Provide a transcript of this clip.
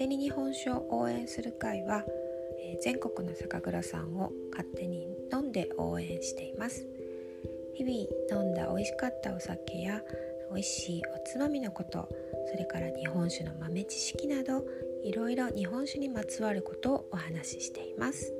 手に日本酒を応援する会は、えー、全国の酒蔵さんを勝手に飲んで応援しています日々飲んだ美味しかったお酒や美味しいおつまみのことそれから日本酒の豆知識などいろいろ日本酒にまつわることをお話ししています。